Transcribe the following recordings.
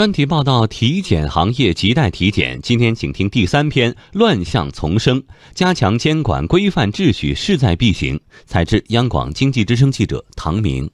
专题报道：体检行业亟待体检。今天请听第三篇：乱象丛生，加强监管规范秩序势在必行。采自央广经济之声记者唐明。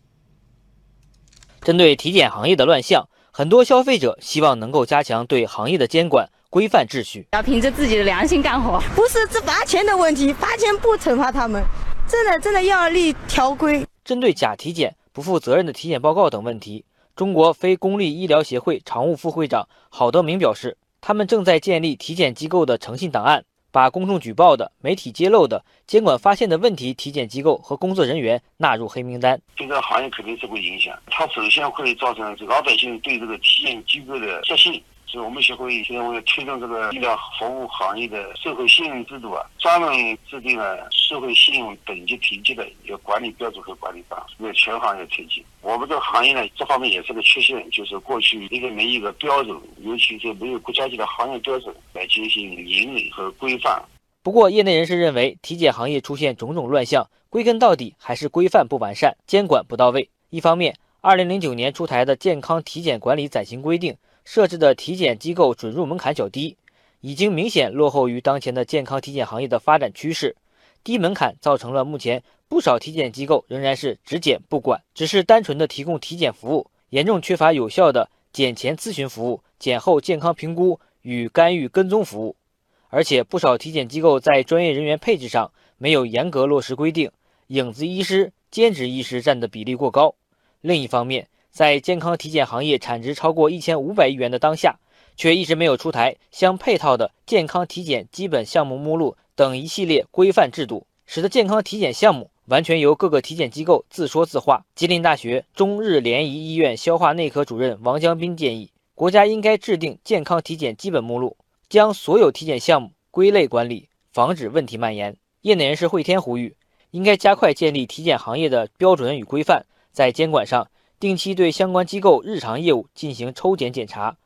针对体检行业的乱象，很多消费者希望能够加强对行业的监管，规范秩序。要凭着自己的良心干活，不是这罚钱的问题，罚钱不惩罚他们，真的真的要立条规。针对假体检、不负责任的体检报告等问题。中国非公立医疗协会常务副会长郝德明表示，他们正在建立体检机构的诚信档案，把公众举报的、媒体揭露的、监管发现的问题体检机构和工作人员纳入黑名单。对这个行业肯定是会影响，它首先会造成老百姓对这个体检机构的失信。是我们协会现在为了推动这个医疗服务行业的社会信用制度啊，专门制定了社会信用等级评级的一个管理标准和管理办法，为全行业推进。我们这个行业呢，这方面也是个缺陷，就是过去一个没一个标准，尤其是没有国家级的行业标准来进行引领和规范。不过，业内人士认为，体检行业出现种种乱象，归根到底还是规范不完善、监管不到位。一方面，二零零九年出台的《健康体检管理暂行规定》。设置的体检机构准入门槛较低，已经明显落后于当前的健康体检行业的发展趋势。低门槛造成了目前不少体检机构仍然是只检不管，只是单纯的提供体检服务，严重缺乏有效的检前咨询服务、检后健康评估与干预跟踪服务。而且不少体检机构在专业人员配置上没有严格落实规定，影子医师、兼职医师占的比例过高。另一方面，在健康体检行业产值超过一千五百亿元的当下，却一直没有出台相配套的健康体检基本项目目录等一系列规范制度，使得健康体检项目完全由各个体检机构自说自话。吉林大学中日联谊医院消化内科主任王江斌建议，国家应该制定健康体检基本目录，将所有体检项目归类管理，防止问题蔓延。业内人士惠天呼吁，应该加快建立体检行业的标准与规范，在监管上。定期对相关机构日常业务进行抽检检查，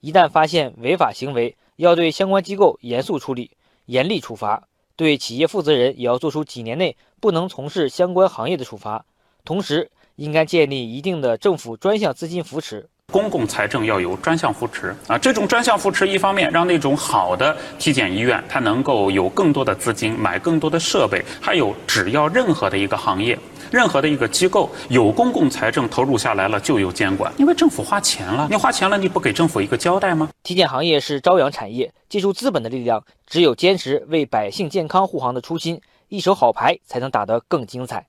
一旦发现违法行为，要对相关机构严肃处理、严厉处罚；对企业负责人也要做出几年内不能从事相关行业的处罚。同时，应该建立一定的政府专项资金扶持。公共财政要有专项扶持啊！这种专项扶持，一方面让那种好的体检医院它能够有更多的资金买更多的设备；还有，只要任何的一个行业。任何的一个机构有公共财政投入下来了，就有监管，因为政府花钱了，你花钱了，你不给政府一个交代吗？体检行业是朝阳产业，借助资本的力量，只有坚持为百姓健康护航的初心，一手好牌才能打得更精彩。